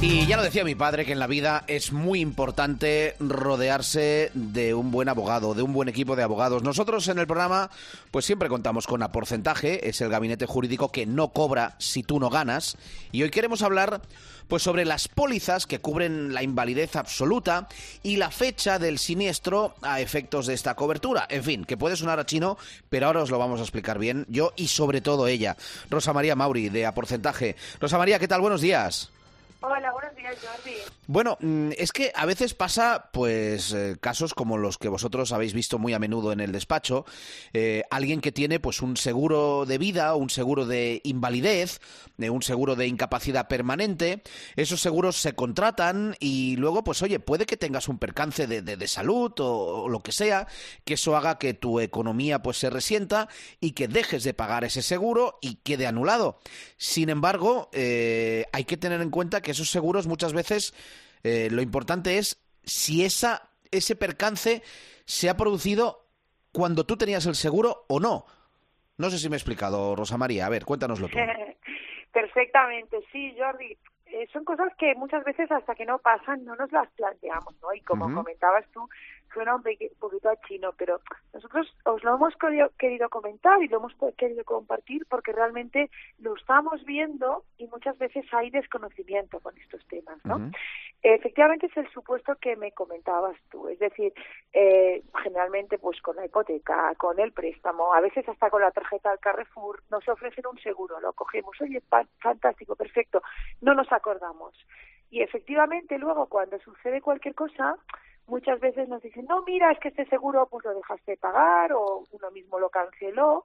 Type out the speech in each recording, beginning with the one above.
Y ya lo decía mi padre que en la vida es muy importante rodearse de un buen abogado, de un buen equipo de abogados. Nosotros en el programa pues siempre contamos con a porcentaje, es el gabinete jurídico que no cobra si tú no ganas y hoy queremos hablar pues sobre las pólizas que cubren la invalidez absoluta y la fecha del siniestro a efectos de esta cobertura. En fin, que puede sonar a chino, pero ahora os lo vamos a explicar bien yo y sobre todo ella, Rosa María Mauri de a porcentaje. Rosa María, ¿qué tal? Buenos días. Hola, buenos días, Jordi. Bueno, mm, es que a veces pasa, pues, eh, casos como los que vosotros habéis visto muy a menudo en el despacho. Eh, alguien que tiene, pues, un seguro de vida, un seguro de invalidez, eh, un seguro de incapacidad permanente. Esos seguros se contratan y luego, pues, oye, puede que tengas un percance de, de- salud o, o lo que sea, que eso haga que tu economía, pues, se resienta y que dejes de pagar ese seguro y quede anulado. Sin embargo, eh, hay que tener en cuenta que esos seguros muchas veces eh, lo importante es si esa, ese percance se ha producido cuando tú tenías el seguro o no. No sé si me he explicado, Rosa María. A ver, cuéntanoslo tú. Perfectamente, sí, Jordi. Eh, son cosas que muchas veces hasta que no pasan no nos las planteamos, ¿no? Y como comentabas tú, suena un poquito a chino, pero nosotros os lo hemos querido, comentar y lo hemos querido compartir porque realmente lo estamos viendo y muchas veces hay desconocimiento con estos temas, ¿no? Efectivamente es el supuesto que me comentabas tú, es decir, eh, generalmente pues con la hipoteca, con el préstamo, a veces hasta con la tarjeta del Carrefour, nos ofrecen un seguro, lo cogemos, oye, fantástico, perfecto, no nos acordamos. Y efectivamente luego cuando sucede cualquier cosa, muchas veces nos dicen, no, mira, es que este seguro pues lo dejaste de pagar o uno mismo lo canceló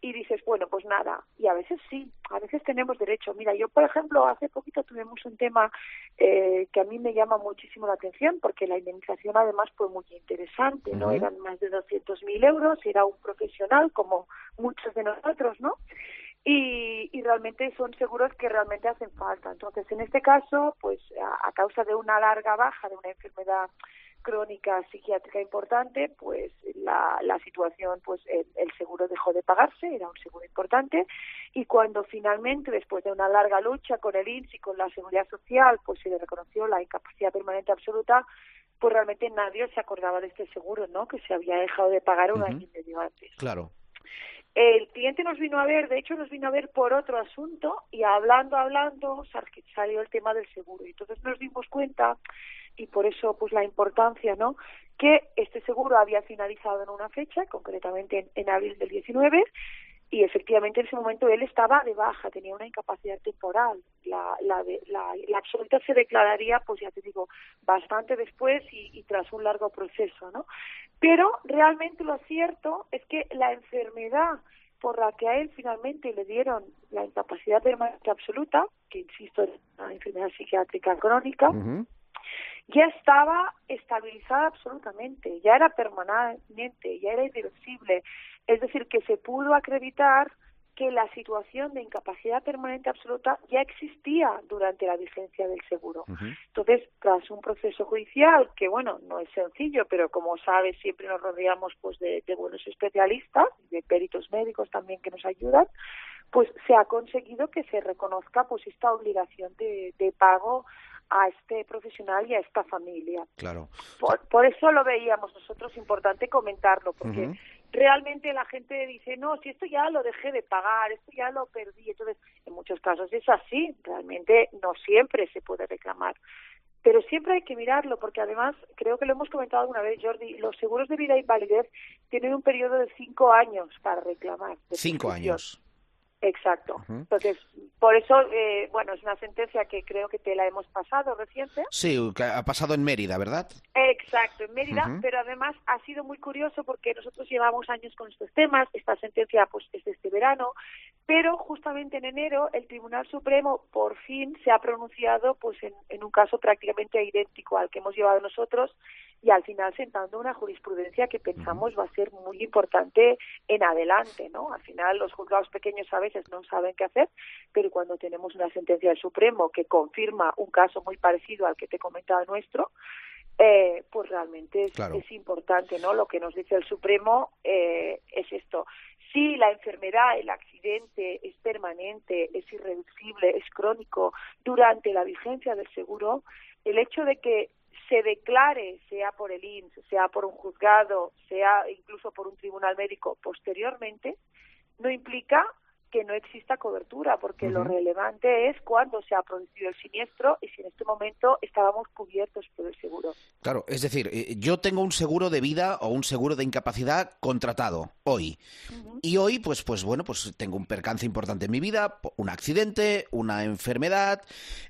y dices, bueno, pues nada. Y a veces sí, a veces tenemos derecho. Mira, yo, por ejemplo, hace poquito tuvimos un tema eh, que a mí me llama muchísimo la atención porque la indemnización además fue muy interesante, ¿no? Eran más de 200.000 euros, era un profesional como muchos de nosotros, ¿no? Y, y realmente son seguros que realmente hacen falta. Entonces, en este caso, pues a, a causa de una larga baja, de una enfermedad crónica psiquiátrica importante, pues la, la situación, pues el, el seguro dejó de pagarse, era un seguro importante, y cuando finalmente, después de una larga lucha con el INSS y con la Seguridad Social, pues se le reconoció la incapacidad permanente absoluta, pues realmente nadie se acordaba de este seguro, ¿no? Que se había dejado de pagar un año y medio antes. Claro. El cliente nos vino a ver, de hecho nos vino a ver por otro asunto y hablando, hablando sal- salió el tema del seguro. Y entonces nos dimos cuenta y por eso pues la importancia, ¿no? Que este seguro había finalizado en una fecha, concretamente en, en abril del 19 y efectivamente en ese momento él estaba de baja, tenía una incapacidad temporal. La, la, absoluta se declararía, pues ya te digo, bastante después y, y tras un largo proceso, ¿no? Pero realmente lo cierto es que la enfermedad por la que a él finalmente le dieron la incapacidad permanente absoluta, que insisto es una enfermedad psiquiátrica crónica. Ya estaba estabilizada absolutamente, ya era permanente, ya era irreversible. Es decir, que se pudo acreditar que la situación de incapacidad permanente absoluta ya existía durante la vigencia del seguro. Entonces, tras un proceso judicial que, bueno, no es sencillo, pero como sabes, siempre nos rodeamos pues de, de buenos especialistas, de peritos médicos también que nos ayudan, pues se ha conseguido que se reconozca pues esta obligación de, de pago a este profesional y a esta familia. Claro. Por, por eso lo veíamos nosotros importante comentarlo, porque realmente la gente dice, no, si esto ya lo dejé de pagar, esto ya lo perdí. Entonces, en muchos casos es así, realmente no siempre se puede reclamar. Pero siempre hay que mirarlo, porque además, creo que lo hemos comentado alguna vez, Jordi, los seguros de vida e invalidez tienen un periodo de cinco años para reclamar. Cinco años. Exacto. Entonces, por eso, eh, bueno, es una sentencia que creo que te la hemos pasado reciente. Sí, ha pasado en Mérida, ¿verdad? Exacto, en Mérida, pero además ha sido muy curioso porque nosotros llevamos años con estos temas, esta sentencia pues es de este verano, pero justamente en enero el Tribunal Supremo por fin se ha pronunciado pues en, en un caso prácticamente idéntico al que hemos llevado nosotros y al final sentando una jurisprudencia que pensamos va a ser muy importante en adelante, ¿no? Al final los juzgados pequeños a veces no saben qué hacer, pero cuando tenemos una sentencia del Supremo que confirma un caso muy parecido al que te comentaba nuestro, eh, pues realmente es, importante, ¿no? Lo que nos dice el Supremo eh, es esto. Si la enfermedad, el accidente es permanente, es irreducible, es crónico durante la vigencia del seguro, el hecho de que se declare, sea por el INS, sea por un juzgado, sea incluso por un tribunal médico posteriormente, no implica que no exista cobertura, porque lo relevante es cuándo se ha producido el siniestro y si en este momento estábamos cubiertos por el seguro. Claro, es decir, eh, yo tengo un seguro de vida o un seguro de incapacidad contratado hoy. Y hoy, pues, pues bueno, pues tengo un percance importante en mi vida, un accidente, una enfermedad,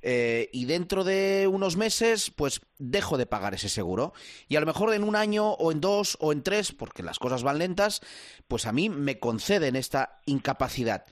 eh, y dentro de unos meses, pues dejo de pagar ese seguro. Y a lo mejor en un año o en dos o en tres, porque las cosas van lentas, pues a mí me conceden esta incapacidad.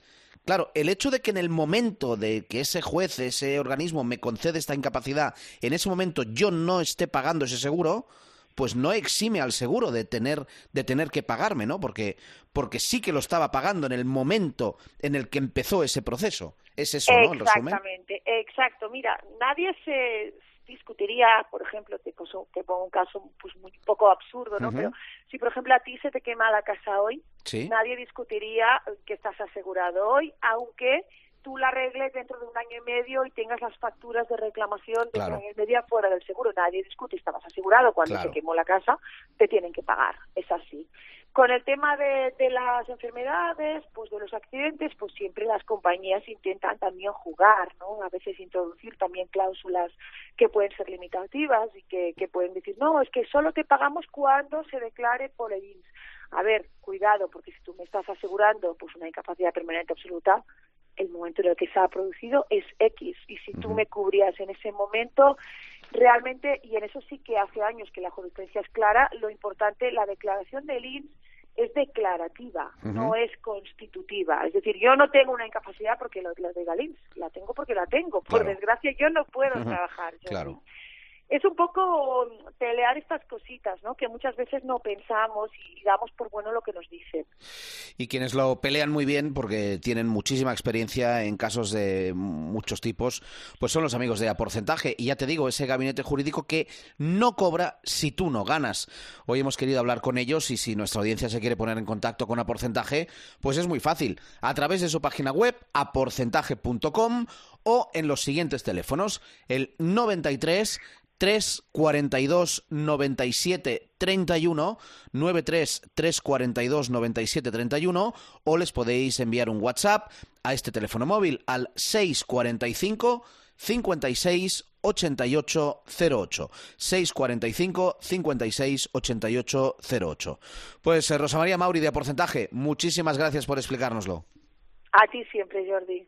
Claro, el hecho de que en el momento de que ese juez, ese organismo me concede esta incapacidad, en ese momento yo no esté pagando ese seguro, pues no exime al seguro de tener de tener que pagarme, ¿no? Porque porque sí que lo estaba pagando en el momento en el que empezó ese proceso. Es eso, ¿no? Exactamente, exacto. Mira, nadie se discutiría, por ejemplo, te, pongo un caso pues muy poco absurdo, ¿no? Pero si, por ejemplo, a ti se te quema la casa hoy, nadie discutiría que estás asegurado hoy, aunque tú la arregles dentro de un año y medio y tengas las facturas de reclamación de un año y medio fuera del seguro. Nadie discute, estabas asegurado cuando se quemó la casa, te tienen que pagar. Es así. Con el tema de, las enfermedades, pues de los accidentes, pues siempre las compañías intentan también jugar, ¿no? A veces introducir también cláusulas que pueden ser limitativas y que, que pueden decir, no, es que solo te pagamos cuando se declare por el INS. A ver, cuidado, porque si tú me estás asegurando pues una incapacidad permanente absoluta, el momento en el que se ha producido es X. Y si tú me cubrías en ese momento, realmente, y en eso sí que hace años que la jurisprudencia es clara, lo importante, la declaración del INS es declarativa, no es constitutiva. Es decir, yo no tengo una incapacidad porque lo, de Galins, la tengo porque la tengo. Por desgracia, yo no puedo trabajar. claro es un poco pelear estas cositas, ¿no? Que muchas veces no pensamos y damos por bueno lo que nos dicen. Y quienes lo pelean muy bien, porque tienen muchísima experiencia en casos de muchos tipos, pues son los amigos de A Porcentaje. Y ya te digo, ese gabinete jurídico que no cobra si tú no ganas. Hoy hemos querido hablar con ellos y si nuestra audiencia se quiere poner en contacto con A Porcentaje, pues es muy fácil. A través de su página web, aporcentaje.com o en los siguientes teléfonos, el 93 342 97 31 93 342 97 31 o les podéis enviar un WhatsApp a este teléfono móvil al 645 56 88 08 645 56 88 08 Pues eh, Rosa María Mauri de Porcentaje, muchísimas gracias por explicárnoslo. A ti siempre, Jordi.